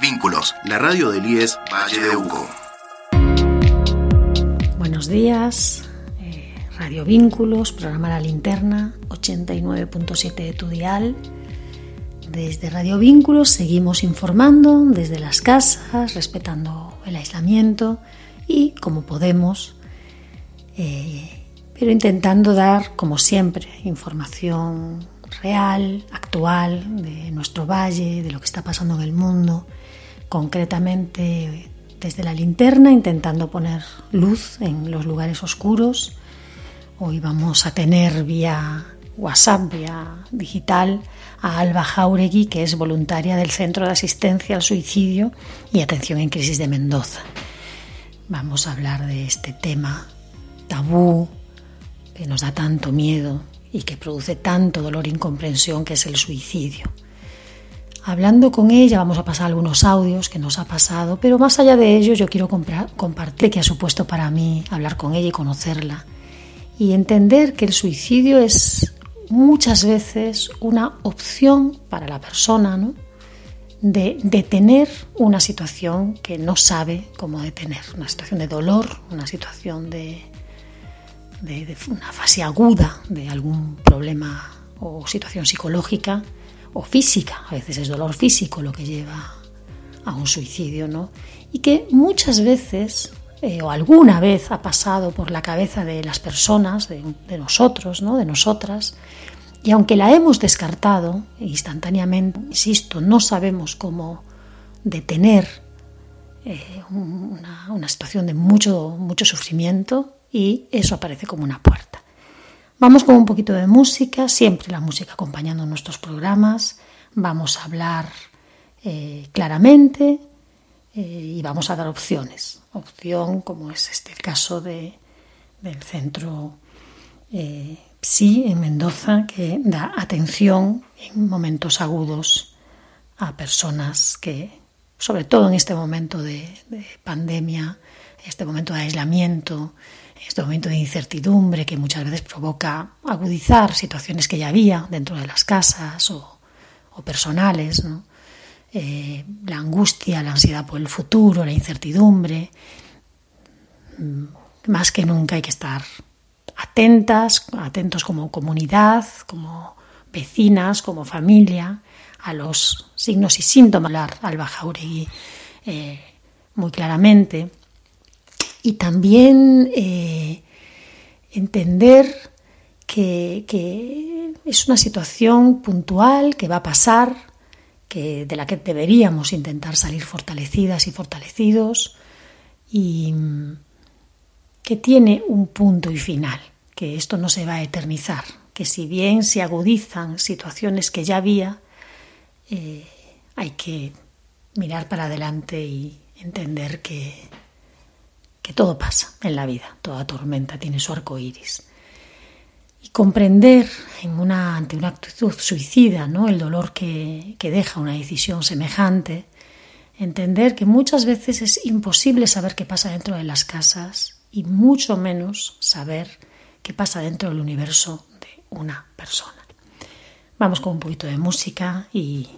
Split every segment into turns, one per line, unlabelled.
Vínculos, la radio del IES Valle de Uco.
Buenos días, eh, Radio Vínculos, programa La Linterna, 89.7 de tu dial. Desde Radio Vínculos seguimos informando desde las casas, respetando el aislamiento y como podemos, eh, pero intentando dar, como siempre, información real, actual, de nuestro valle, de lo que está pasando en el mundo concretamente desde la linterna, intentando poner luz en los lugares oscuros. Hoy vamos a tener vía WhatsApp, vía digital, a Alba Jauregui, que es voluntaria del Centro de Asistencia al Suicidio y Atención en Crisis de Mendoza. Vamos a hablar de este tema tabú que nos da tanto miedo y que produce tanto dolor e incomprensión, que es el suicidio. Hablando con ella vamos a pasar algunos audios que nos ha pasado, pero más allá de ello yo quiero compartir que ha supuesto para mí hablar con ella y conocerla y entender que el suicidio es muchas veces una opción para la persona ¿no? de detener una situación que no sabe cómo detener, una situación de dolor, una situación de, de una fase aguda de algún problema o situación psicológica o física, a veces es dolor físico lo que lleva a un suicidio, ¿no? Y que muchas veces eh, o alguna vez ha pasado por la cabeza de las personas, de, nosotros, ¿no? De nosotras, y aunque la hemos descartado instantáneamente, insisto, no sabemos cómo detener eh, una, una, situación de mucho, mucho sufrimiento y eso aparece como una puerta. Vamos con un poquito de música, siempre la música acompañando nuestros programas. Vamos a hablar eh, claramente eh, y vamos a dar opciones. Opción, como es este el caso de, del centro eh, PSI en Mendoza, que da atención en momentos agudos a personas que, sobre todo en este momento de, de pandemia, este momento de aislamiento, este momento de incertidumbre que muchas veces provoca agudizar situaciones que ya había dentro de las casas o, personales, eh, la angustia, la ansiedad por el futuro, la incertidumbre. Mm, más que nunca hay que estar atentas, atentos como comunidad, como vecinas, como familia, a los signos y síntomas. Alba Jauregui eh, muy claramente y también eh, entender que, es una situación puntual que va a pasar, que, de la que deberíamos intentar salir fortalecidas y fortalecidos y que tiene un punto y final, que esto no se va a eternizar, que si bien se agudizan situaciones que ya había, eh, hay que mirar para adelante y entender que que todo pasa en la vida, toda tormenta tiene su arco iris. Y comprender en una, ante una actitud suicida ¿no? el dolor que, que deja una decisión semejante, entender que muchas veces es imposible saber qué pasa dentro de las casas y mucho menos saber qué pasa dentro del universo de una persona. Vamos con un poquito de música y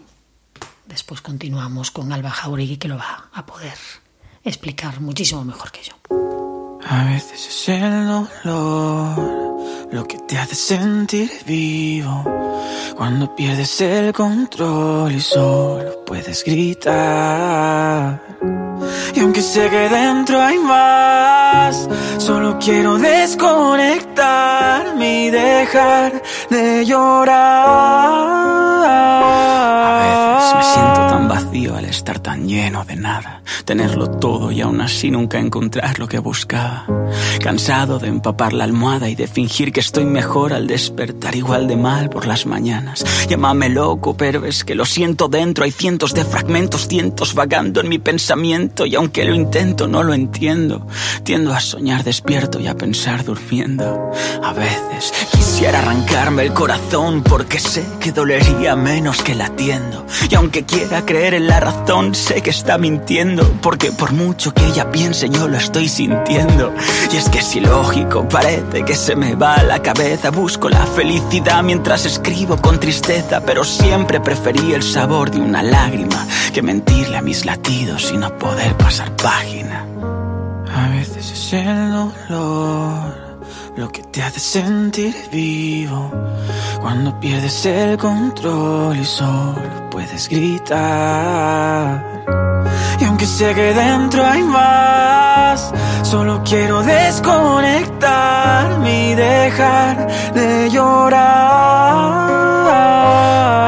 después continuamos con Alba Jauregui que lo va a poder explicar muchísimo mejor que yo.
A veces es el dolor lo que te hace sentir vivo. Cuando pierdes el control y solo puedes gritar. Y aunque sé que dentro hay más, solo quiero desconectarme y dejar de llorar me siento tan vacío al estar tan lleno de nada. Tenerlo todo y aún así nunca encontrar lo que buscaba. Cansado de empapar la almohada y de fingir que estoy mejor al despertar igual de mal por las mañanas. Llámame loco, pero es que lo siento dentro. Hay cientos de fragmentos, cientos vagando en mi pensamiento y aunque lo intento no lo entiendo. Tiendo a soñar despierto y a pensar durmiendo. A veces quisiera arrancarme el corazón porque sé que dolería menos que latiendo. Y aunque quiera creer en la razón, sé que está mintiendo, porque por mucho que ella piense yo lo estoy sintiendo. Y es que si lógico, parece que se me va la cabeza, busco la felicidad mientras escribo con tristeza, pero siempre preferí el sabor de una lágrima que mentirle a mis latidos y no poder pasar página. A veces es el dolor lo que te hace sentir vivo cuando pierdes el control y solo puedes gritar. Y aunque sé que dentro hay más, solo quiero desconectarme y dejar de llorar.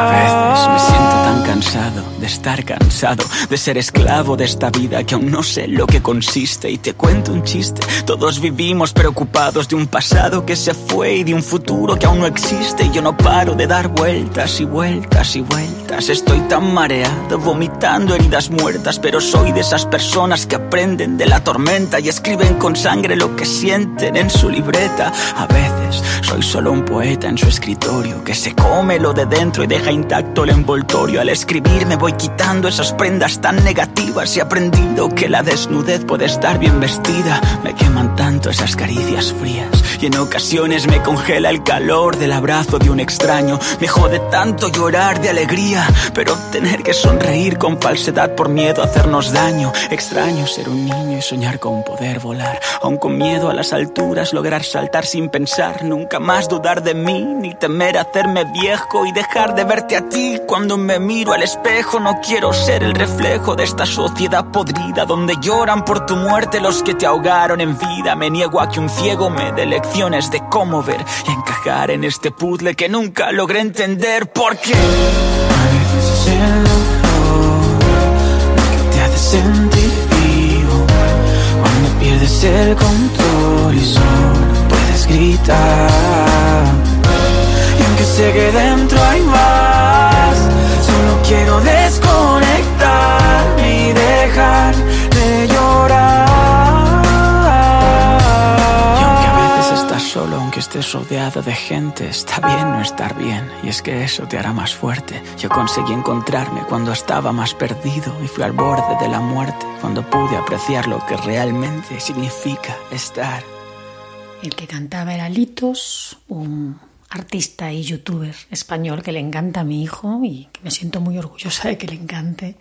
A veces me siento tan cansado estar cansado de ser esclavo de esta vida que aún no sé lo que consiste y te cuento un chiste. Todos vivimos preocupados de un pasado que se fue y de un futuro que aún no existe y yo no paro de dar vueltas y vueltas y vueltas. Estoy tan mareado, vomitando heridas muertas, pero soy de esas personas que aprenden de la tormenta y escriben con sangre lo que sienten en su libreta. A veces soy solo un poeta en su escritorio que se come lo de dentro y deja intacto el envoltorio. Al escribir me voy quitando esas prendas tan negativas y he aprendido que la desnudez puede estar bien vestida. Me queman tanto esas caricias frías y en ocasiones me congela el calor del abrazo de un extraño. Me jode tanto llorar de alegría, pero tener que sonreír con falsedad por miedo a hacernos daño. Extraño ser un niño y soñar con poder volar, aun con miedo a las alturas, lograr saltar sin pensar, nunca más dudar de mí, ni temer hacerme viejo y dejar de verte a ti cuando me miro al espejo. No quiero ser el reflejo de esta sociedad podrida donde lloran por tu muerte los que te ahogaron en vida. Me niego a que un ciego me dé lecciones de cómo ver y encajar en este puzzle que nunca logré entender lo que te sentir vivo cuando pierdes el control y solo Y aunque sé que dentro hay más, solo quiero desconectar y dejar de llorar. Y aunque a veces estás solo, aunque estés rodeado de gente, está bien no estar bien. Y es que eso te hará más fuerte. Yo conseguí encontrarme cuando estaba más perdido y fui al borde de la muerte, cuando pude apreciar lo que realmente significa estar.
El que cantaba era Litos, un artista y youtuber español que le encanta a mi hijo y que me siento muy orgullosa de que le encante,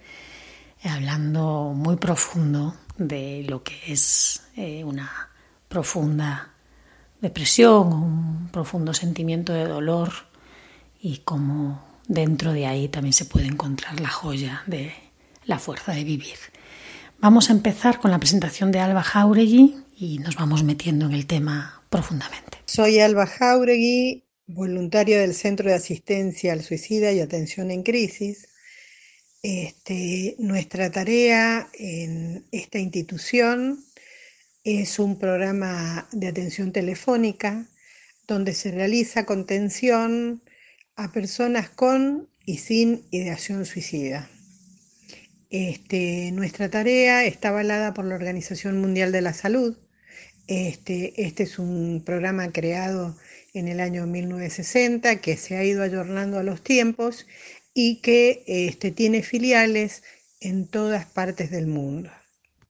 hablando muy profundo de lo que es eh, una profunda depresión, un profundo sentimiento de dolor y cómo dentro de ahí también se puede encontrar la joya de la fuerza de vivir. Vamos a empezar con la presentación de Alba Jauregui y nos vamos metiendo en el tema profundamente.
Soy Alba Jauregui, voluntaria del Centro de Asistencia al Suicida y Atención en Crisis. Este, nuestra tarea en esta institución es un programa de atención telefónica donde se realiza contención a personas con y sin ideación suicida. Este, nuestra tarea está avalada por la Organización Mundial de la Salud. Este, este es un programa creado en el año 1960 que se ha ido ayornando a los tiempos y que este, tiene filiales en todas partes del mundo.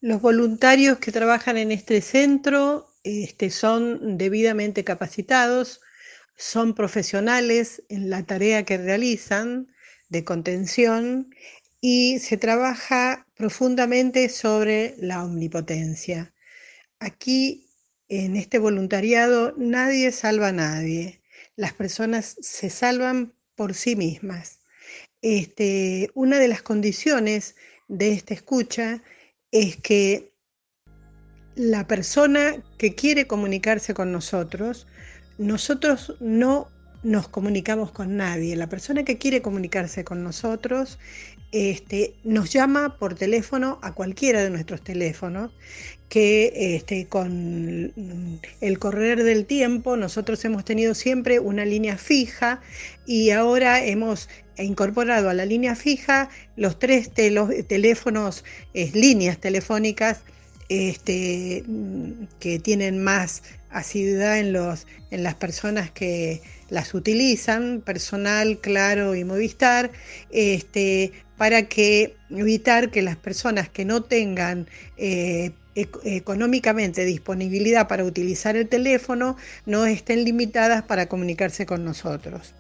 Los voluntarios que trabajan en este centro este, son debidamente capacitados, son profesionales en la tarea que realizan de contención y se trabaja profundamente sobre la omnipotencia. Aquí, en este voluntariado, nadie salva a nadie. Las personas se salvan por sí mismas. Este, una de las condiciones de esta escucha es que la persona que quiere comunicarse con nosotros, nosotros no nos comunicamos con nadie. La persona que quiere comunicarse con nosotros este, nos llama por teléfono a cualquiera de nuestros teléfonos, que este, con el correr del tiempo nosotros hemos tenido siempre una línea fija y ahora hemos incorporado a la línea fija los tres teléfonos, líneas telefónicas este, que tienen más asiduidad en, los, en las personas que las utilizan, personal, claro y Movistar, este, para que evitar que las personas que no tengan eh, económicamente disponibilidad para utilizar el teléfono no estén limitadas para comunicarse con nosotros.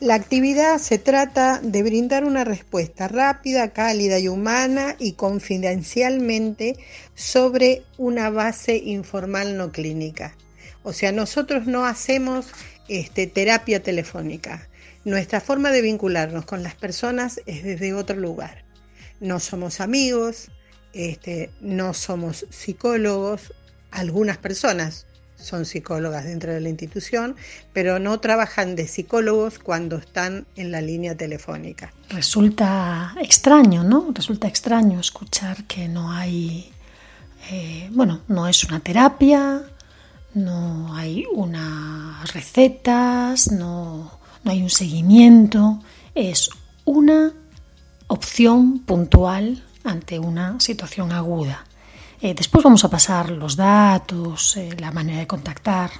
La actividad se trata de brindar una respuesta rápida, cálida y humana y confidencialmente sobre una base informal no clínica. O sea, nosotros no hacemos este, terapia telefónica. Nuestra forma de vincularnos con las personas es desde otro lugar. No somos amigos, este, no somos psicólogos, algunas personas son psicólogas dentro de la institución, pero no trabajan de psicólogos cuando están en la línea telefónica.
Resulta extraño, ¿no? Resulta extraño escuchar que no hay, eh, bueno, no es una terapia, no hay unas recetas, no, no hay un seguimiento, es una opción puntual ante una situación aguda. Eh, después vamos a pasar los datos, eh, la manera de contactar,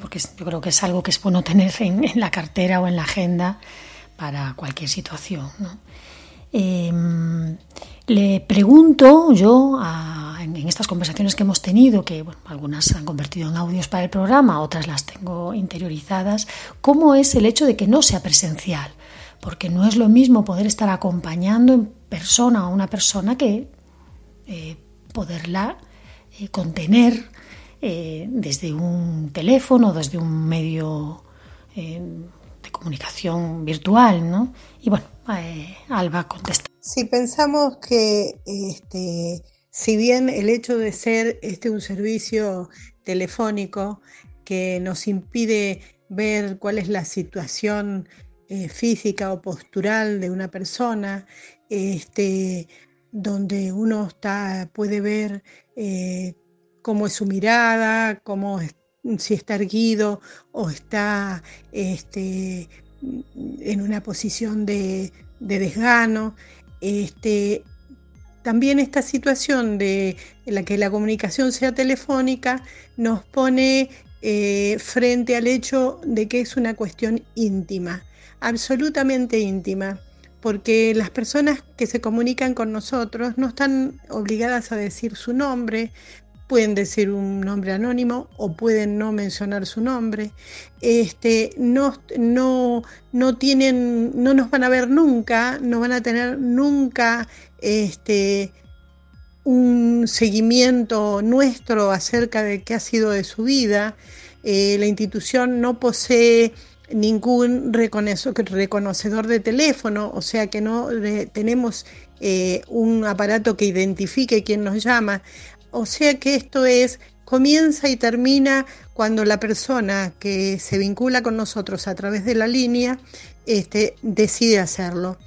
porque yo creo que es algo que es bueno tener en, la cartera o en la agenda para cualquier situación. Em, le pregunto yo en, estas conversaciones que hemos tenido, que algunas se han convertido en audios para el programa, otras las tengo interiorizadas, cómo es el hecho de que no sea presencial, porque no es lo mismo poder estar acompañando en persona a una persona que eh, poderla eh, contener eh, desde un teléfono, desde un medio eh, de comunicación virtual, ¿no? Y bueno, Alba contesta.
Si pensamos que este, si bien el hecho de ser este un servicio telefónico que nos impide ver cuál es la situación física o postural de una persona, este, donde uno está, puede ver eh, cómo es su mirada, cómo si está erguido o está este, en una posición de, desgano. Este, también esta situación de la que la comunicación sea telefónica nos pone eh, frente al hecho de que es una cuestión íntima, absolutamente íntima porque las personas que se comunican con nosotros no están obligadas a decir su nombre, pueden decir un nombre anónimo o pueden no mencionar su nombre. Este, no, no, no, tienen, no nos van a ver nunca, no van a tener nunca este, un seguimiento nuestro acerca de qué ha sido de su vida. Eh, la institución no posee ningún reconocedor de teléfono, o sea que no tenemos eh, un aparato que identifique quién nos llama. O sea que esto es, comienza y termina cuando la persona que se vincula con nosotros a través de la línea este, decide hacerlo.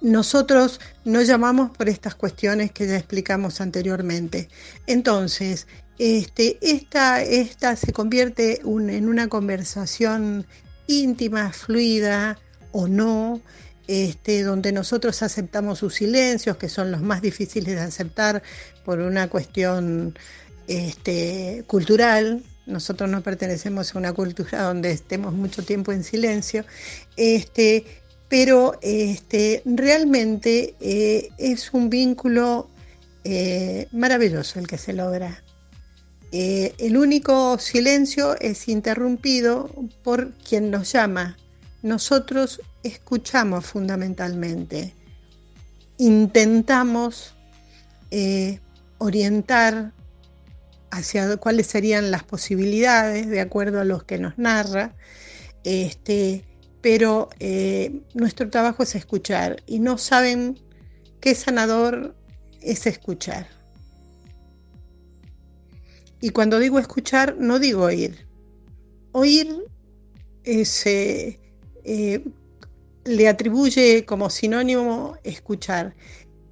Nosotros no llamamos por estas cuestiones que ya explicamos anteriormente. Entonces, este, esta, esta se convierte en una conversación íntima, fluida o no, este, donde nosotros aceptamos sus silencios, que son los más difíciles de aceptar por una cuestión este, cultural. Nosotros no pertenecemos a una cultura donde estemos mucho tiempo en silencio, este, pero este, realmente eh, es un vínculo eh, maravilloso el que se logra. Eh, el único silencio es interrumpido por quien nos llama. Nosotros escuchamos fundamentalmente. Intentamos eh, orientar hacia cuáles serían las posibilidades de acuerdo a los que nos narra, este, pero eh, nuestro trabajo es escuchar y no saben qué sanador es escuchar. Y cuando digo escuchar, no digo oír. Oír se eh, le atribuye como sinónimo escuchar,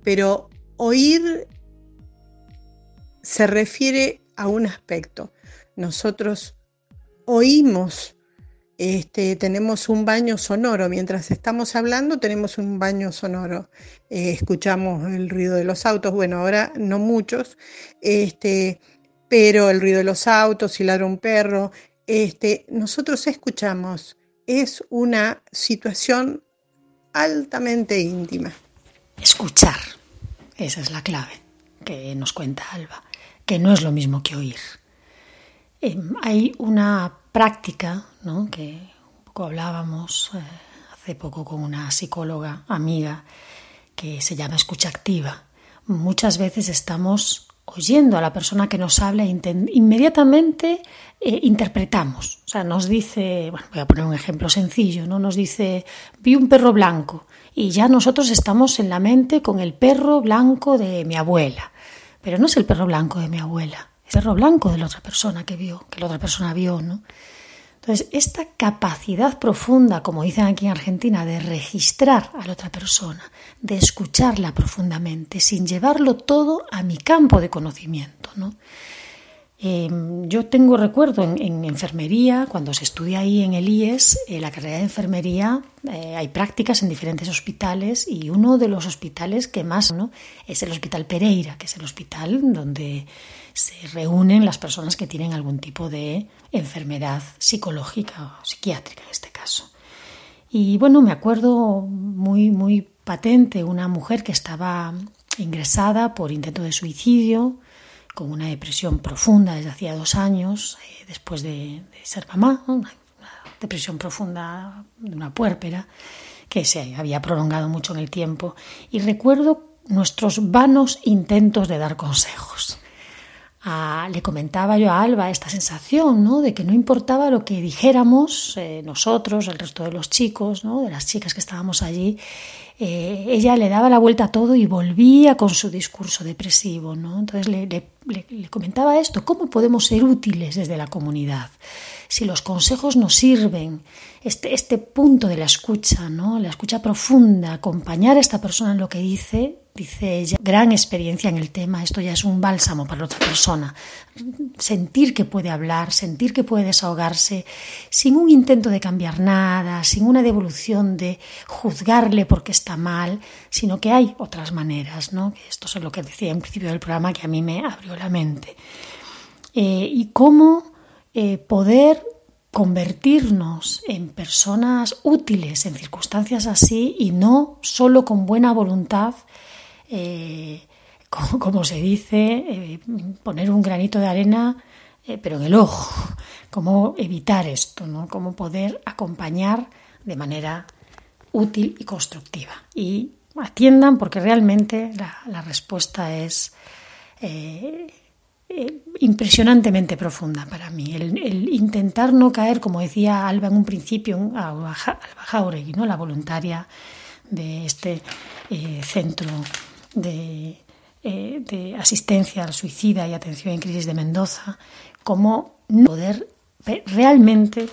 pero oír se refiere a un aspecto. Nosotros oímos, este, tenemos un baño sonoro, mientras estamos hablando tenemos un baño sonoro, eh, escuchamos el ruido de los autos, bueno, ahora no muchos, este, pero el ruido de los autos, si ladra un perro, este, nosotros escuchamos. Es una situación altamente íntima.
Escuchar, esa es la clave que nos cuenta Alba, que no es lo mismo que oír. Em, hay una práctica, ¿no? que un poco hablábamos eh, hace poco con una psicóloga amiga, que se llama escucha activa. Muchas veces estamos oyendo a la persona que nos habla inmediatamente eh, interpretamos. O sea, nos dice, bueno, voy a poner un ejemplo sencillo, ¿no? Nos dice, vi un perro blanco y ya nosotros estamos en la mente con el perro blanco de mi abuela. Pero no es el perro blanco de mi abuela, es el perro blanco de la otra persona que vio, que la otra persona vio, ¿no? Entonces, esta capacidad profunda, como dicen aquí en Argentina, de registrar a la otra persona, de escucharla profundamente, sin llevarlo todo a mi campo de conocimiento. ¿no? Em, yo tengo recuerdo en, enfermería, cuando se estudia ahí en el IES, en la carrera de enfermería, eh, hay prácticas en diferentes hospitales y uno de los hospitales que más ¿no? es el Hospital Pereira, que es el hospital donde se reúnen las personas que tienen algún tipo de enfermedad psicológica o psiquiátrica en este caso. Y bueno, me acuerdo muy, muy patente una mujer que estaba ingresada por intento de suicidio, con una depresión profunda desde hacía dos años, eh, después de, ser mamá, una, depresión profunda de una puérpera que se había prolongado mucho en el tiempo. Y recuerdo nuestros vanos intentos de dar consejos le comentaba yo a Alba esta sensación, ¿no? De que no importaba lo que dijéramos eh, nosotros, el resto de los chicos, ¿no? De las chicas que estábamos allí, eh, ella le daba la vuelta a todo y volvía con su discurso depresivo, ¿no? Entonces le, le comentaba esto, ¿cómo podemos ser útiles desde la comunidad? Si los consejos nos sirven, este, este punto de la escucha, ¿no? La escucha profunda, acompañar a esta persona en lo que dice, dice ella, gran experiencia en el tema, esto ya es un bálsamo para otra persona. Sentir que puede hablar, sentir que puede desahogarse, sin un intento de cambiar nada, sin una devolución de juzgarle porque está mal, sino que hay otras maneras, ¿no? Esto es lo que decía en principio del programa que a mí me abrió la mente. Eh, y cómo eh, poder convertirnos en personas útiles en circunstancias así y no solo con buena voluntad eh, como, se dice, eh, poner un granito de arena, pero en el ojo. Cómo evitar esto, ¿no? Cómo poder acompañar de manera útil y constructiva. Y atiendan porque realmente la, respuesta es impresionantemente profunda para mí. El, intentar no caer, como decía Alba en un principio, Alba Jauregui, ¿no? la voluntaria de este centro de, eh, de, asistencia al suicida y atención en crisis de Mendoza, cómo poder realmente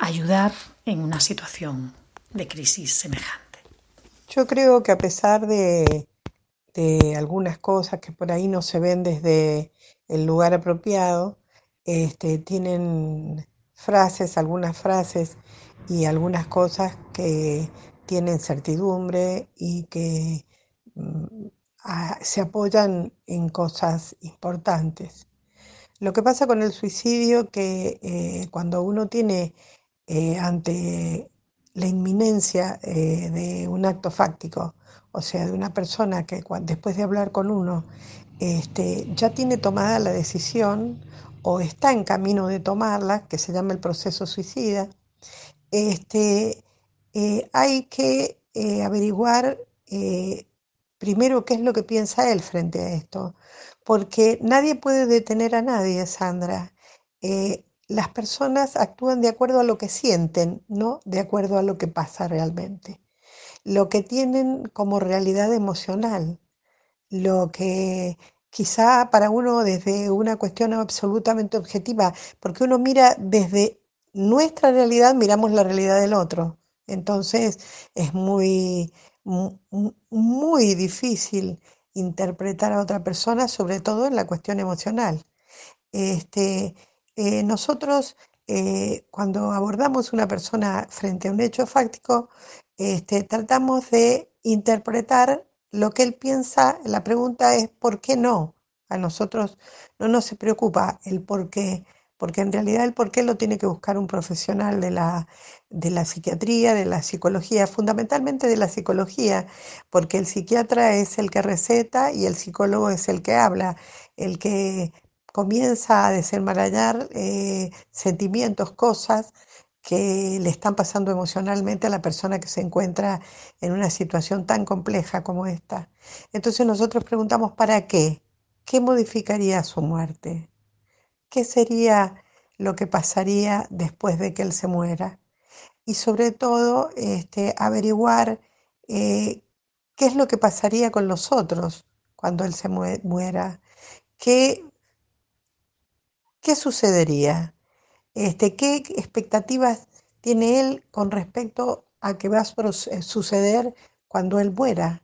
ayudar en una situación de crisis semejante.
Yo creo que a pesar de, de algunas cosas que por ahí no se ven desde el lugar apropiado, este, tienen frases, algunas frases y algunas cosas que tienen certidumbre y que Mm, se apoyan en cosas importantes. Lo que pasa con el suicidio que eh, cuando uno tiene eh, ante la inminencia eh, de un acto fáctico, o sea, de una persona que después de hablar con uno este, ya tiene tomada la decisión o está en camino de tomarla, que se llama el proceso suicida, este, hay que averiguar primero qué es lo que piensa él frente a esto, porque nadie puede detener a nadie, Sandra. Eh, las personas actúan de acuerdo a lo que sienten, no de acuerdo a lo que pasa realmente. Lo que tienen como realidad emocional, lo que quizá para uno desde una cuestión absolutamente objetiva, porque uno mira desde nuestra realidad, miramos la realidad del otro. Entonces es muy, muy difícil interpretar a otra persona, sobre todo en la cuestión emocional. Este, eh, nosotros, eh, cuando abordamos una persona frente a un hecho fáctico, este, tratamos de interpretar lo que él piensa. La pregunta es, ¿por qué no? A nosotros no nos preocupa el por qué, porque en realidad el por qué lo tiene que buscar un profesional de la, de la psiquiatría, de la psicología, fundamentalmente de la psicología, porque el psiquiatra es el que receta y el psicólogo es el que habla, el que comienza a desenmarañar eh, sentimientos, cosas que le están pasando emocionalmente a la persona que se encuentra en una situación tan compleja como esta. Entonces nosotros preguntamos, ¿para qué? ¿Qué modificaría su muerte? ¿Qué sería lo que pasaría después de que él se muera? Y sobre todo, este, averiguar eh, qué es lo que pasaría con los otros cuando él se muera. ¿Qué, qué sucedería? Este, ¿Qué expectativas tiene él con respecto a qué va a suceder cuando él muera?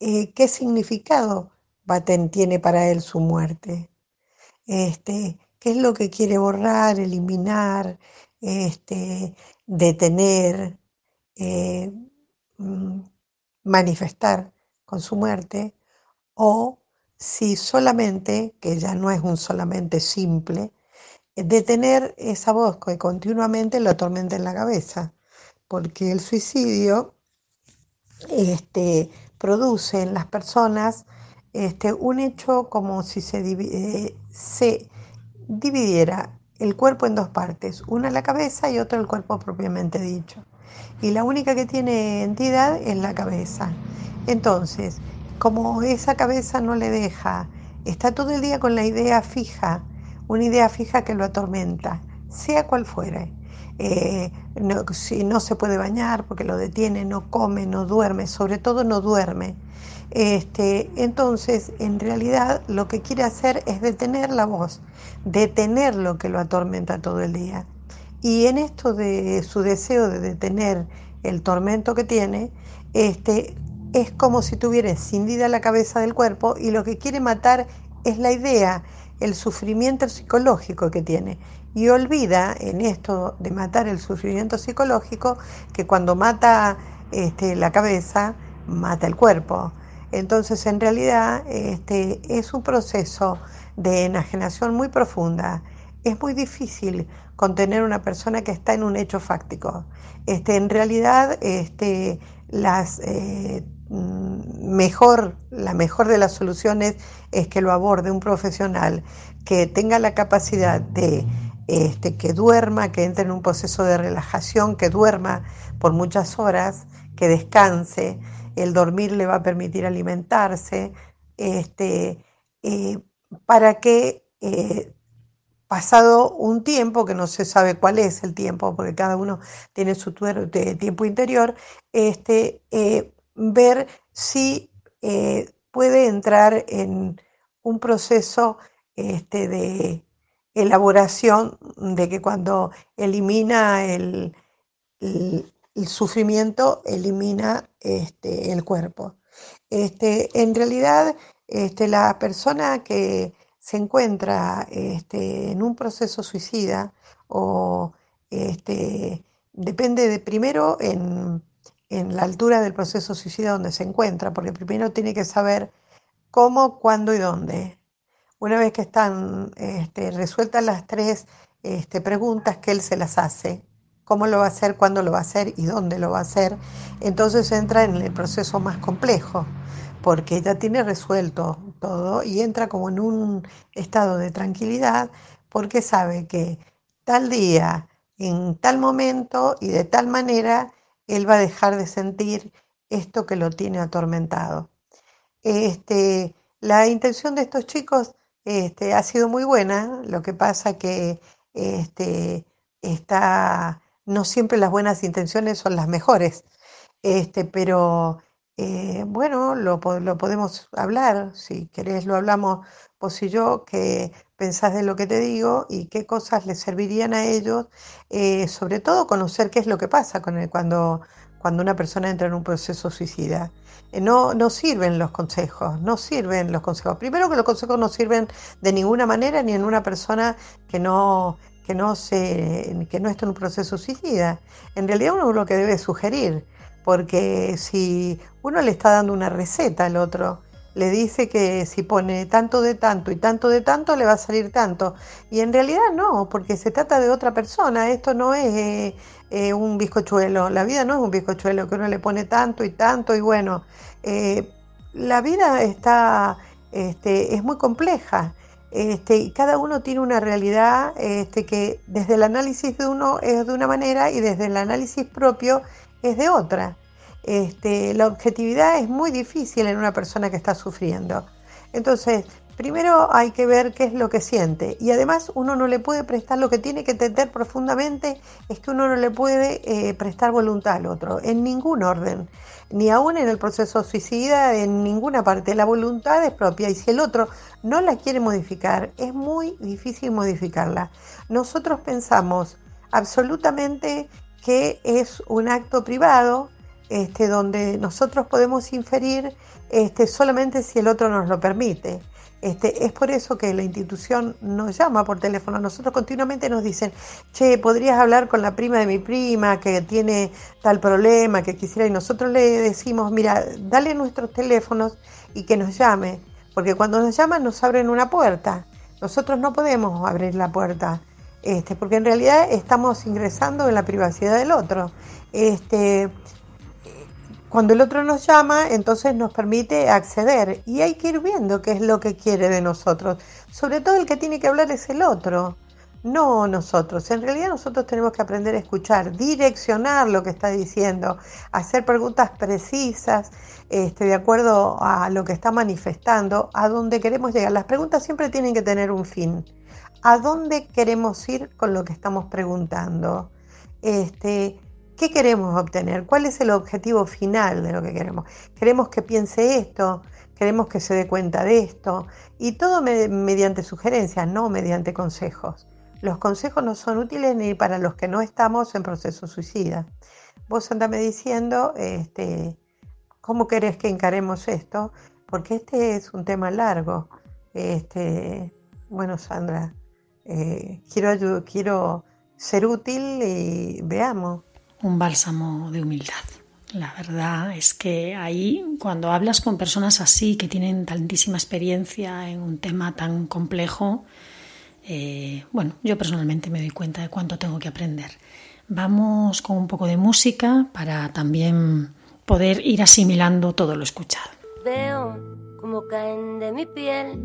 Eh, ¿Qué significado va tiene para él su muerte? Este, ¿Qué es lo que quiere borrar, eliminar, este, detener, eh, mm, manifestar con su muerte? O si solamente, que ya no es un solamente simple, de tener esa voz que continuamente lo atormenta en la cabeza, porque el suicidio este, produce en las personas este, un hecho como si se, eh, se dividiera el cuerpo en dos partes, una la cabeza y otra el cuerpo propiamente dicho. Y la única que tiene entidad es la cabeza. Entonces, como esa cabeza no le deja, está todo el día con la idea fija una idea fija que lo atormenta, sea cual fuere. Eh, si no se puede bañar porque lo detiene, no come, no duerme, sobre todo no duerme. Este, entonces, en realidad, lo que quiere hacer es detener la voz, detener lo que lo atormenta todo el día. Y en esto de su deseo de detener el tormento que tiene, este, es como si tuviera escindida la cabeza del cuerpo y lo que quiere matar es la idea, el sufrimiento psicológico que tiene. Y olvida en esto de matar el sufrimiento psicológico que cuando mata este, la cabeza, mata el cuerpo. Entonces, en realidad, este, es un proceso de enajenación muy profunda. Es muy difícil contener una persona que está en un hecho fáctico. Este, en realidad, este, las eh, mejor, la mejor de las soluciones es que lo aborde un profesional que tenga la capacidad de este, que duerma, que entre en un proceso de relajación, que duerma por muchas horas, que descanse. El dormir le va a permitir alimentarse, este, eh, para que eh, pasado un tiempo, que no se sabe cuál es el tiempo, porque cada uno tiene su tiempo interior, este, eh, ver si eh, puede entrar en un proceso este, de elaboración de que cuando elimina el, sufrimiento, elimina este, el cuerpo. Este, en realidad, la persona que se encuentra en un proceso suicida o depende de primero en en la altura del proceso suicida donde se encuentra, porque primero tiene que saber cómo, cuándo y dónde. Una vez que están este, resueltas las tres este, preguntas que él se las hace, cómo lo va a hacer, cuándo lo va a hacer y dónde lo va a hacer, entonces entra en el proceso más complejo, porque ya tiene resuelto todo y entra como en un estado de tranquilidad, porque sabe que tal día, en tal momento y de tal manera, él va a dejar de sentir esto que lo tiene atormentado. Este, la intención de estos chicos este, ha sido muy buena, lo que pasa que este, está, no siempre las buenas intenciones son las mejores, este, pero eh, bueno, lo, lo, podemos hablar, si querés lo hablamos vos y yo, qué pensás de lo que te digo y qué cosas les servirían a ellos, eh, sobre todo conocer qué es lo que pasa con cuando, cuando una persona entra en un proceso suicida. Eh, no, no sirven los consejos, no sirven los consejos. Primero que los consejos no sirven de ninguna manera ni en una persona que no, que no, se, que no está en un proceso suicida. En realidad uno lo que debe sugerir porque si uno le está dando una receta al otro, le dice que si pone tanto de tanto y tanto de tanto le va a salir tanto. Y en realidad no, porque se trata de otra persona. Esto no es eh, eh, un bizcochuelo. La vida no es un bizcochuelo que uno le pone tanto y tanto y bueno. Eh, la vida está, este, es muy compleja. Este, y cada uno tiene una realidad este, que desde el análisis de uno es de una manera y desde el análisis propio es de otra. Este, la objetividad es muy difícil en una persona que está sufriendo. Entonces, primero hay que ver qué es lo que siente. Y además uno no le puede prestar lo que tiene que entender profundamente es que uno no le puede eh, prestar voluntad al otro en ningún orden. Ni aún en el proceso suicida en ninguna parte. La voluntad es propia y si el otro no la quiere modificar es muy difícil modificarla. Nosotros pensamos absolutamente que es un acto privado este, donde nosotros podemos inferir este, solamente si el otro nos lo permite. Este, es por eso que la institución nos llama por teléfono. Nosotros continuamente nos dicen, che, podrías hablar con la prima de mi prima que tiene tal problema que quisiera. Y nosotros le decimos, mira, dale nuestros teléfonos y que nos llame. Porque cuando nos llaman nos abren una puerta. Nosotros no podemos abrir la puerta. Este, porque en realidad estamos ingresando en la privacidad del otro. Este, cuando el otro nos llama, entonces nos permite acceder y hay que ir viendo qué es lo que quiere de nosotros. Sobre todo el que tiene que hablar es el otro, no nosotros. En realidad nosotros tenemos que aprender a escuchar, direccionar lo que está diciendo, hacer preguntas precisas este, de acuerdo a lo que está manifestando, a dónde queremos llegar. Las preguntas siempre tienen que tener un fin. ¿A dónde queremos ir con lo que estamos preguntando? Este, ¿Qué queremos obtener? ¿Cuál es el objetivo final de lo que queremos? Queremos que piense esto, queremos que se dé cuenta de esto, y todo mediante sugerencias, no mediante consejos. Los consejos no son útiles ni para los que no estamos en proceso suicida. Vos andame diciendo este, cómo querés que encaremos esto, porque este es un tema largo. Este, bueno, Sandra, eh, quiero, quiero ser útil y veamos
un bálsamo de humildad. La verdad es que ahí, cuando hablas con personas así, que tienen tantísima experiencia en un tema tan complejo, eh, bueno, yo personalmente me doy cuenta de cuánto tengo que aprender. Vamos con un poco de música para también poder ir asimilando todo lo escuchado.
Veo caen de mi piel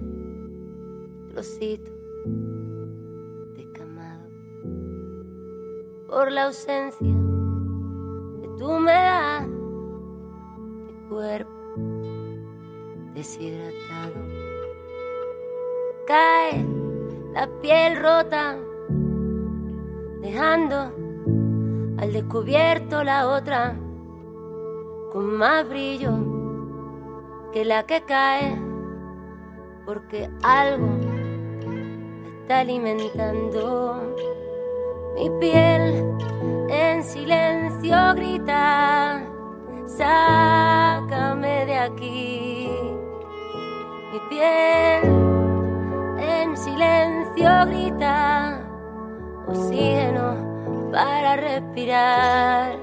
por la ausencia tú me das mi cuerpo deshidratado. Cae la piel rota, dejando al descubierto la otra con más brillo que la que cae, porque algo está alimentando mi piel en silencio grita, sácame de aquí. Mi piel en silencio grita, oxígeno para respirar,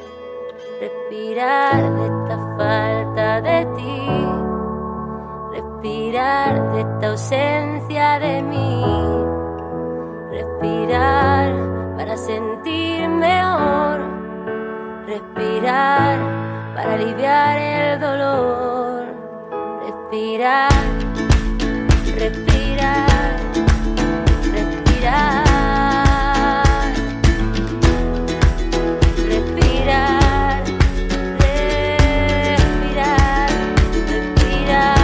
respirar de esta falta de ti, respirar de esta ausencia de mí, respirar para sentir mejor, respirar para aliviar el dolor, respirar, respirar, respirar. Respirar, respirar, respirar.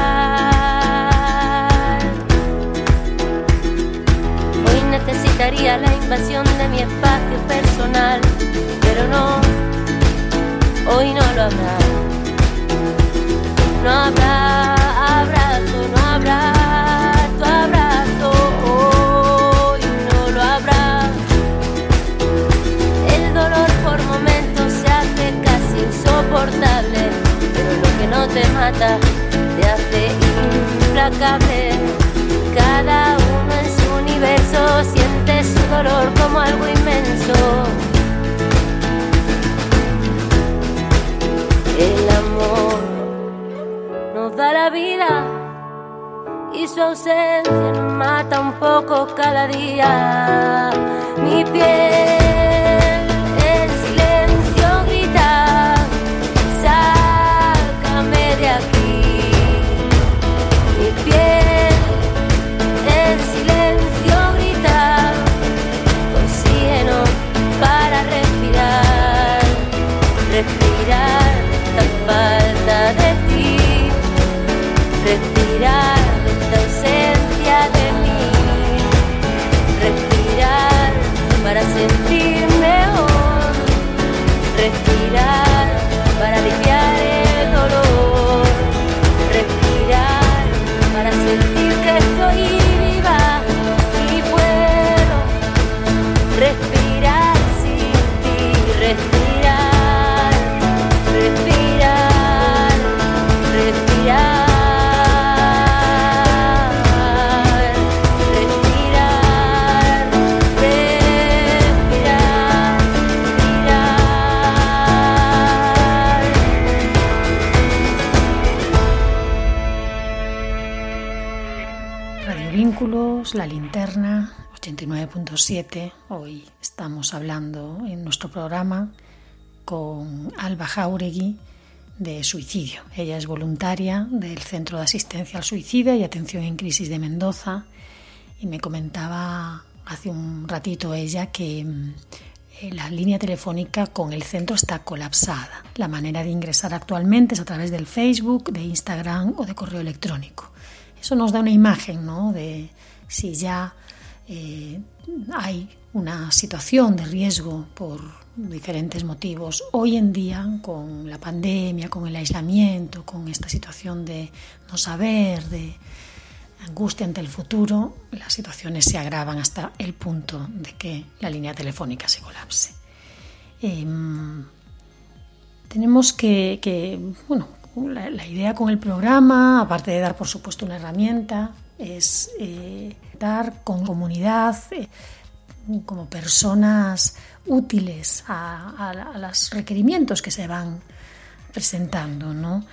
Hoy necesitaría la invasión de mi espacio hoy no lo habrá. No habrá abrazo, no habrá tu abrazo, hoy no lo habrá. El dolor por momentos se hace casi insoportable, pero lo que no te mata te hace implacable. Cada uno en su universo siente su dolor como algo inmenso. Su ausencia nos mata un poco cada día. Mi piel,
Vínculos, La Linterna, 89.7. Hoy estamos hablando en nuestro programa con Alba Jauregui de suicidio. Ella es voluntaria del Centro de Asistencia al Suicida y Atención en Crisis de Mendoza y me comentaba hace un ratito ella que mm, eh, la línea telefónica con el centro está colapsada. La manera de ingresar actualmente es a través del Facebook, de Instagram o de correo electrónico. Eso nos da una imagen ¿no? de si ya eh, hay una situación de riesgo por diferentes motivos. Hoy en día, con la pandemia, con el aislamiento, con esta situación de no saber, de angustia ante el futuro, las situaciones se agravan hasta el punto de que la línea telefónica se colapse. Em, tenemos que, bueno, la, la idea con el programa, aparte de dar por supuesto una herramienta, es eh, dar con comunidad, eh, como personas útiles a, los requerimientos que se van presentando, ¿no?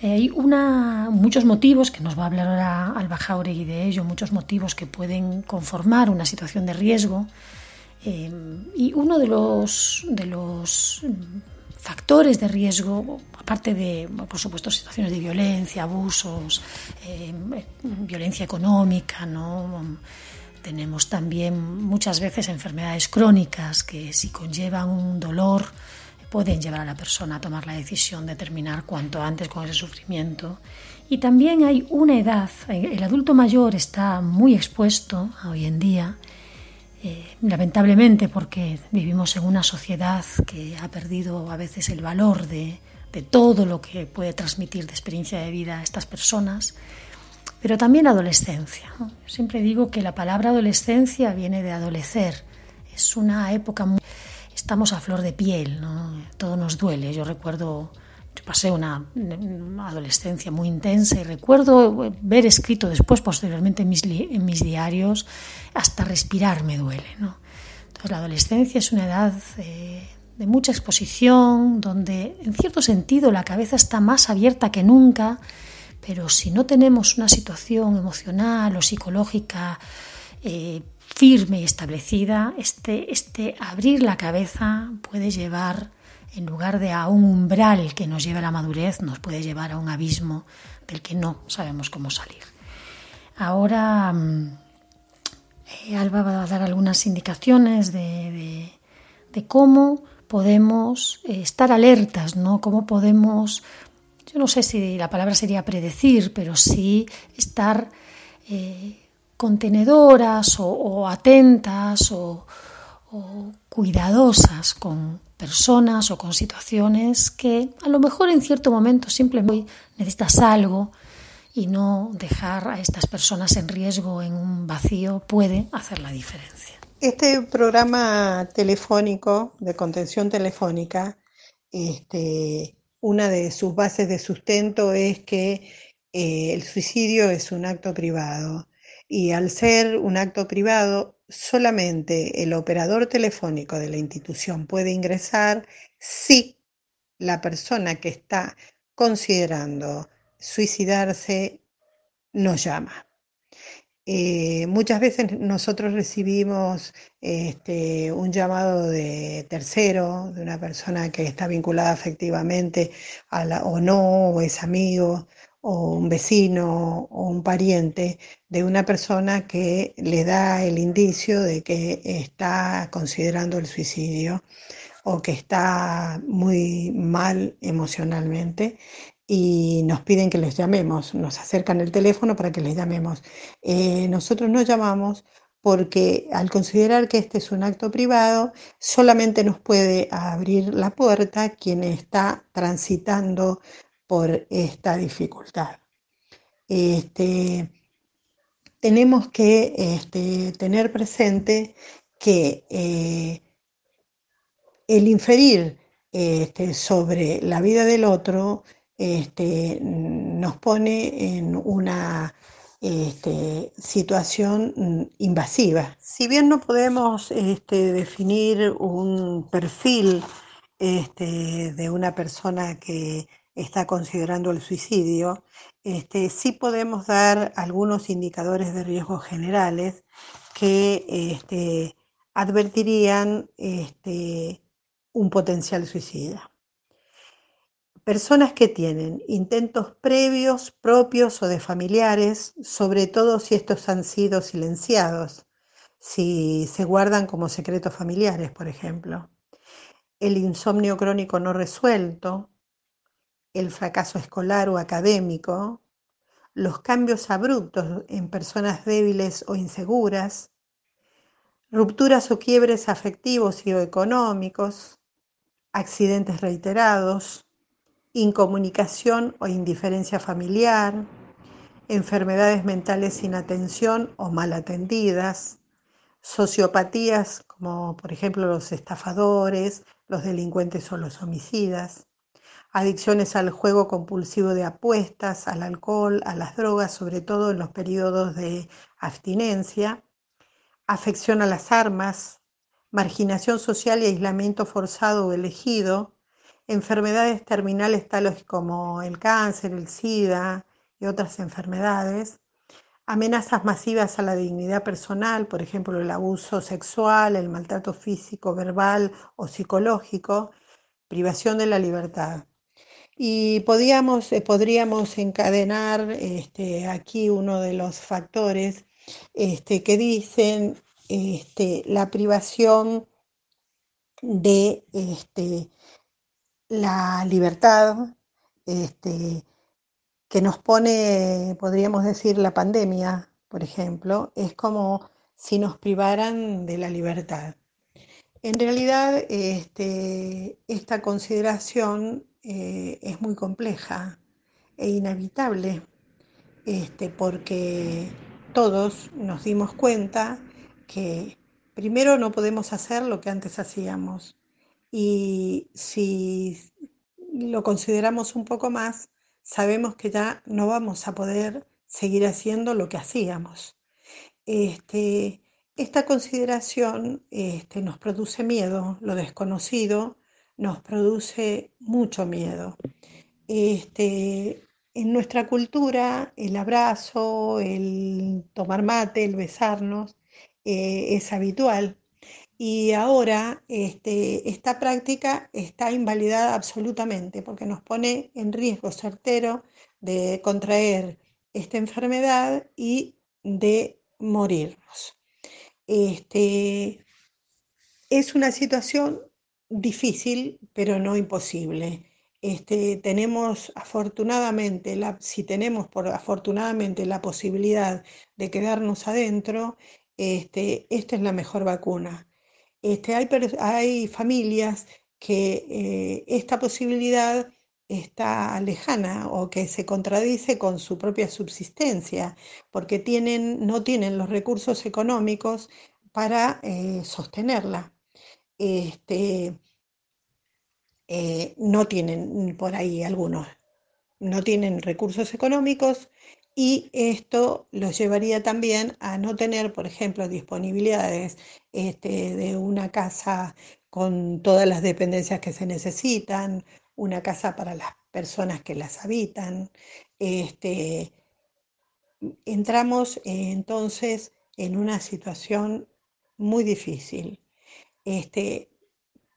Eh, hay una, muchos motivos, que nos va a hablar ahora Alba Jauregui de ello, muchos motivos que pueden conformar una situación de riesgo. Eh, y uno de los, de los factores de riesgo, aparte de, por supuesto, situaciones de violencia, abusos, eh, violencia económica, ¿no? Tenemos también muchas veces enfermedades crónicas que si conllevan un dolor pueden llevar a la persona a tomar la decisión de terminar cuanto antes con ese sufrimiento. Y también hay una edad, el adulto mayor está muy expuesto hoy en día, eh, lamentablemente porque vivimos en una sociedad que ha perdido a veces el valor de, todo lo que puede transmitir de experiencia de vida a estas personas, pero también adolescencia. Siempre digo que la palabra adolescencia viene de adolecer, es una época muy estamos a flor de piel, todo nos duele. Yo recuerdo, yo pasé una, una, adolescencia muy intensa y recuerdo ver escrito después, posteriormente en mis, en mis diarios, hasta respirar me duele. ¿no? Entonces, la adolescencia es una edad eh, de mucha exposición, donde en cierto sentido la cabeza está más abierta que nunca, pero si no tenemos una situación emocional o psicológica, eh, firme y establecida, este, este abrir la cabeza puede llevar, en lugar de a un umbral que nos lleve a la madurez, nos puede llevar a un abismo del que no sabemos cómo salir. Ahora eh, Alba va a dar algunas indicaciones de, cómo podemos eh, estar alertas, ¿no? Cómo podemos, yo no sé si la palabra sería predecir, pero sí estar eh, contenedoras o, atentas o, cuidadosas con personas o con situaciones que a lo mejor en cierto momento simplemente necesitas algo y no dejar a estas personas en riesgo en un vacío puede hacer la diferencia.
Este programa telefónico de contención telefónica, este, una de sus bases de sustento es que eh, el suicidio es un acto privado y al ser un acto privado, solamente el operador telefónico de la institución puede ingresar si la persona que está considerando suicidarse nos llama. Eh, muchas veces nosotros recibimos este, un llamado de tercero, de una persona que está vinculada afectivamente a la, o no, o es amigo, o un vecino, o un pariente, de una persona que le da el indicio de que está considerando el suicidio o que está muy mal emocionalmente y nos piden que les llamemos, nos acercan el teléfono para que les llamemos. Eh, nosotros no llamamos porque al considerar que este es un acto privado, solamente nos puede abrir la puerta quien está transitando por esta dificultad. Este, tenemos que este, tener presente que eh, el inferir este, sobre la vida del otro este, nos pone en una situación mm, invasiva. Si bien no podemos definir un perfil de una persona que está considerando el suicidio, este, sí podemos dar algunos indicadores de riesgo generales que este, advertirían este, un potencial suicida. Personas que tienen intentos previos, propios o de familiares, sobre todo si estos han sido silenciados, si se guardan como secretos familiares, por ejemplo. El insomnio crónico no resuelto, el fracaso escolar o académico, los cambios abruptos en personas débiles o inseguras, rupturas o quiebres afectivos y o económicos, accidentes reiterados, incomunicación o indiferencia familiar, enfermedades mentales sin atención o mal atendidas, sociopatías como por ejemplo los estafadores, los delincuentes o los homicidas, adicciones al juego compulsivo de apuestas, al alcohol, a las drogas, sobre todo en los periodos de abstinencia, afección a las armas, marginación social y aislamiento forzado o elegido, enfermedades terminales tales como el cáncer, el SIDA y otras enfermedades, amenazas masivas a la dignidad personal, por ejemplo el abuso sexual, el maltrato físico, verbal o psicológico, privación de la libertad. Y eh, podríamos encadenar este, aquí uno de los factores este, que dicen este, la privación de este, la libertad este, que nos pone, podríamos decir, la pandemia, por ejemplo, es como si nos privaran de la libertad. En realidad, este, esta consideración eh, es muy compleja e inevitable, este, porque todos nos dimos cuenta que primero no podemos hacer lo que antes hacíamos y si lo consideramos un poco más, sabemos que ya no vamos a poder seguir haciendo lo que hacíamos. Este, esta consideración este, nos produce miedo, lo desconocido nos produce mucho miedo. Este, en nuestra cultura, el abrazo, el tomar mate, el besarnos, eh, es habitual. Y ahora este, esta práctica está invalidada absolutamente porque nos pone en riesgo certero de contraer esta enfermedad y de morirnos. Este, es una situación difícil, pero no imposible. Este, tenemos afortunadamente, la, si tenemos por afortunadamente la posibilidad de quedarnos adentro, este, esta es la mejor vacuna. Este, hay, hay familias que eh, esta posibilidad está lejana o que se contradice con su propia subsistencia, porque tienen, no tienen los recursos económicos para eh, sostenerla. Este, eh, no tienen por ahí algunos, no tienen recursos económicos y esto los llevaría también a no tener, por ejemplo, disponibilidades este, de una casa con todas las dependencias que se necesitan, una casa para las personas que las habitan, este, entramos eh, entonces en una situación muy difícil. Este,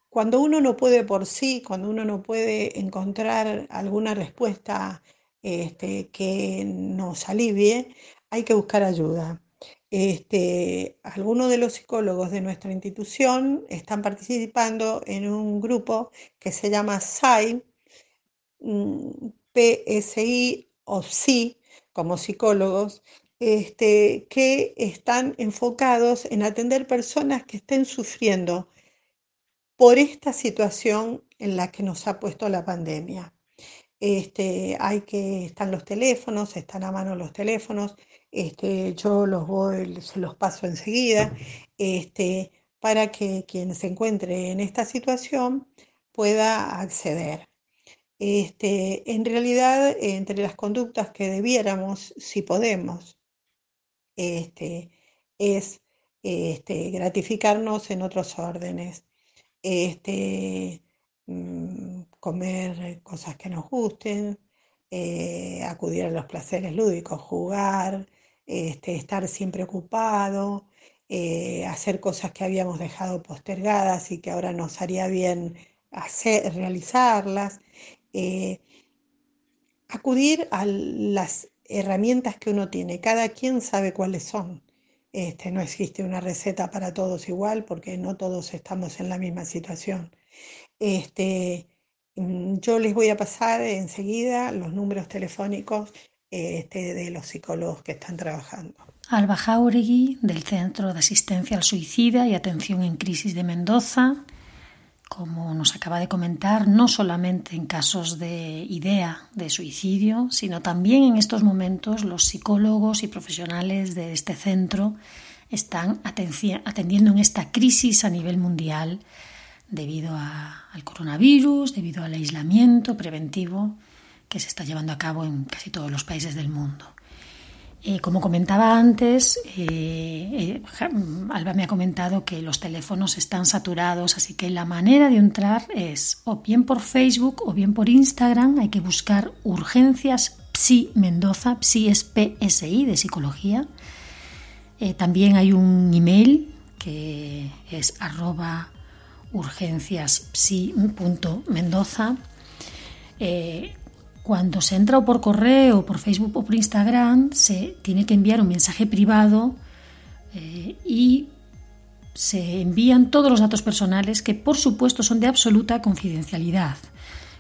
cuando uno no puede por sí, cuando uno no puede encontrar alguna respuesta este, que nos alivie, hay que buscar ayuda. Este, algunos de los psicólogos de nuestra institución están participando en un grupo que se llama SAI, mm, PSI o PSI, como psicólogos, este, que están enfocados en atender personas que estén sufriendo por esta situación en la que nos ha puesto la pandemia. Este, hay que, están los teléfonos, están a mano los teléfonos, este, yo los voy, los paso enseguida, este, para que quien se encuentre en esta situación pueda acceder. Este, en realidad, entre las conductas que debiéramos, si podemos, este, es este, gratificarnos en otros órdenes, este, mm, comer cosas que nos gusten, eh, acudir a los placeres lúdicos, jugar, este, estar siempre ocupado, eh, hacer cosas que habíamos dejado postergadas y que ahora nos haría bien hacer, realizarlas, eh, acudir a las herramientas que uno tiene. Cada quien sabe cuáles son. Este, no existe una receta para todos igual porque no todos estamos en la misma situación. Este, mm, yo les voy a pasar enseguida los números telefónicos este, de los psicólogos que están trabajando.
Alba Jauregui, del Centro de Asistencia al Suicida y Atención en Crisis de Mendoza, como nos acaba de comentar, no solamente en casos de idea de suicidio, sino también en estos momentos los psicólogos y profesionales de este centro están atendiendo en esta crisis a nivel mundial debido al coronavirus, debido al aislamiento preventivo que se está llevando a cabo en casi todos los países del mundo. Eh, como comentaba antes, eh, eh, Alba me ha comentado que los teléfonos están saturados, así que la manera de entrar es o bien por Facebook o bien por Instagram. Hay que buscar urgencias Psi Mendoza, Psi es PSI de psicología. también hay un email que es arroba urgenciaspsi.mendoza. Cuando se entra o por correo, por Facebook o por Instagram, se tiene que enviar un mensaje privado eh, y se envían todos los datos personales que por supuesto son de absoluta confidencialidad.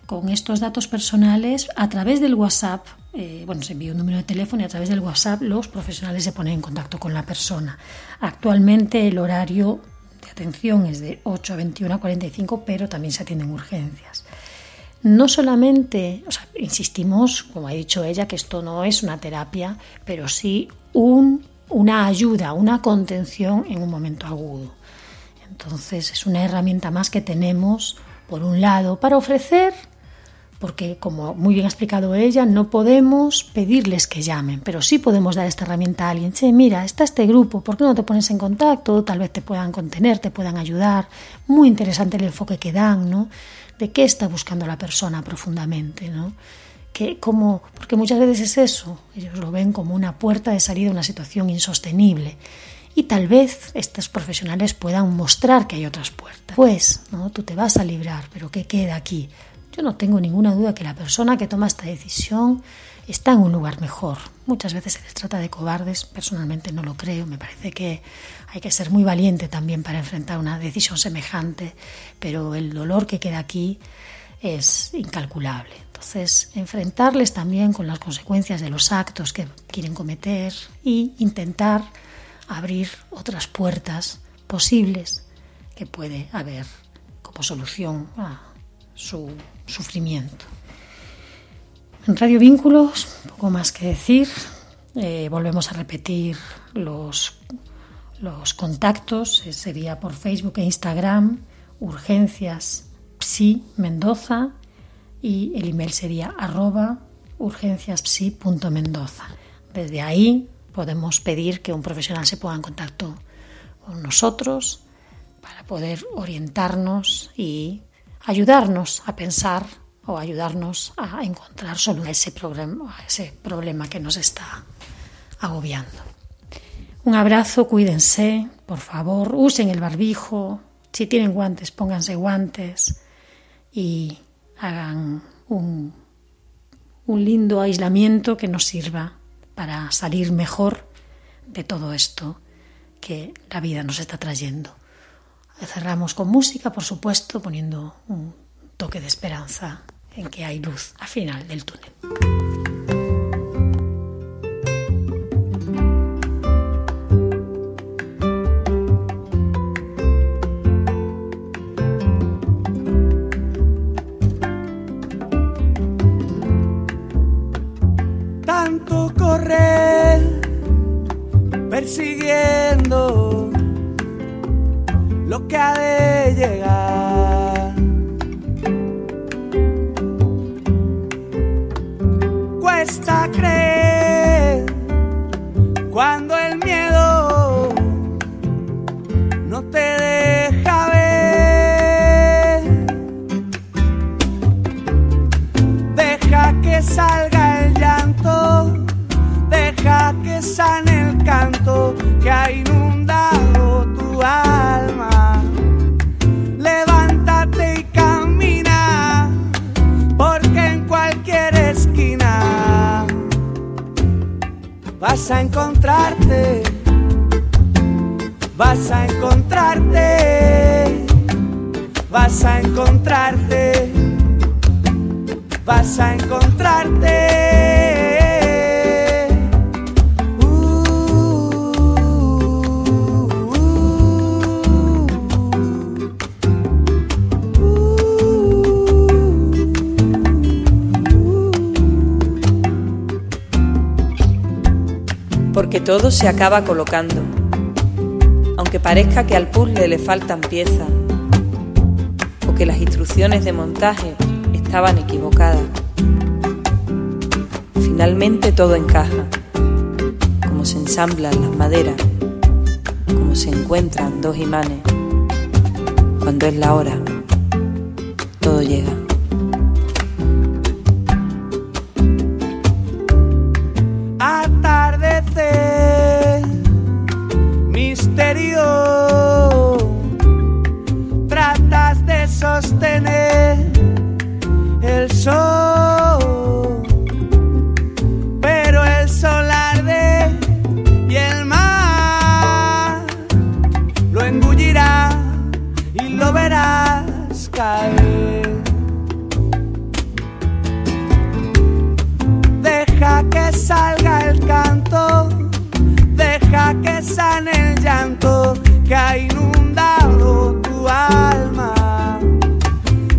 Con estos datos personales, a través del WhatsApp, eh, bueno, se envía un número de teléfono y a través del WhatsApp los profesionales se ponen en contacto con la persona. Actualmente el horario de atención es de 8 a 21 a 45, pero también se atienden urgencias no solamente, o sea, insistimos, como ha dicho ella, que esto no es una terapia, pero sí un, una ayuda, una contención en un momento agudo. Entonces es una herramienta más que tenemos, por un lado, para ofrecer, porque como muy bien ha explicado ella, no podemos pedirles que llamen, pero sí podemos dar esta herramienta a alguien. Che, mira, está este grupo, ¿por qué no te pones en contacto? Tal vez te puedan contener, te puedan ayudar. Muy interesante el enfoque que dan, ¿no? de qué está buscando la persona profundamente, ¿no? Que, como, porque muchas veces es eso, ellos lo ven como una puerta de salida a una situación insostenible. Y tal vez estos profesionales puedan mostrar que hay otras puertas. Pues, ¿no? Tú te vas a librar, pero ¿qué queda aquí? Yo no tengo ninguna duda que la persona que toma esta decisión está en un lugar mejor. Muchas veces se les trata de cobardes, personalmente no lo creo, me parece que hay que ser muy valiente también para enfrentar una decisión semejante, pero el dolor que queda aquí es incalculable. Entonces, enfrentarles también con las consecuencias de los actos que quieren cometer y intentar abrir otras puertas posibles que puede haber como solución a su sufrimiento. En Radio Vínculos, poco más que decir. Eh, volvemos a repetir los los contactos eh, sería por Facebook e Instagram, urgencias psi Mendoza y el email sería arroba urgenciaspsi.mendoza. Desde ahí podemos pedir que un profesional se ponga en contacto con nosotros para poder orientarnos y ayudarnos a pensar o ayudarnos a encontrar solución a ese problema, a ese problema que nos está agobiando. Un abrazo, cuídense, por favor, usen el barbijo, si tienen guantes, pónganse guantes y hagan un, un lindo aislamiento que nos sirva para salir mejor de todo esto que la vida nos está trayendo. Cerramos con música, por supuesto, poniendo un toque de esperanza en que hay luz al final del túnel.
Tanto correr persiguiendo lo que ha de llegar. Cuesta creer vas a encontrarte, vas a encontrarte, vas a encontrarte, vas a encontrarte.
Porque todo se acaba colocando, aunque parezca que al puzzle le faltan piezas o que las instrucciones de montaje estaban equivocadas. Finalmente todo encaja, como se ensamblan las maderas, como se encuentran dos imanes. Cuando es la hora, todo llega.
Sane el llanto que ha inundado tu alma.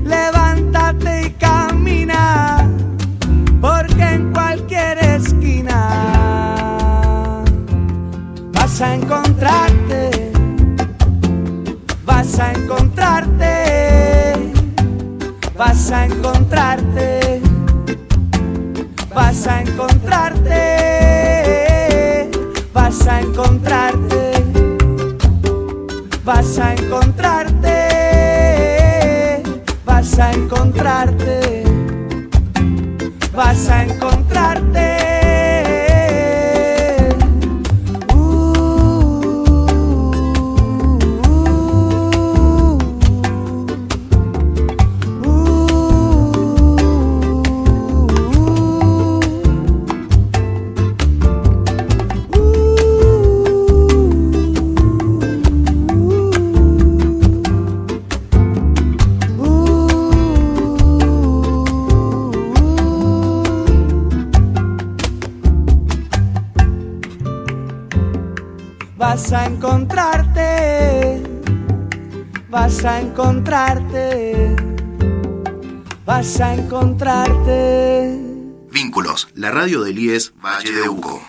Levántate y camina, porque en cualquier esquina vas a encontrarte, vas a encontrarte, vas a encontrarte vas a encontrarte, vas a encontrarte, vas a encontrarte, vas a encontrarte. A encontrarte, vas a encontrarte, vas a encontrarte.
Vínculos, la radio del IES Valle de Uco.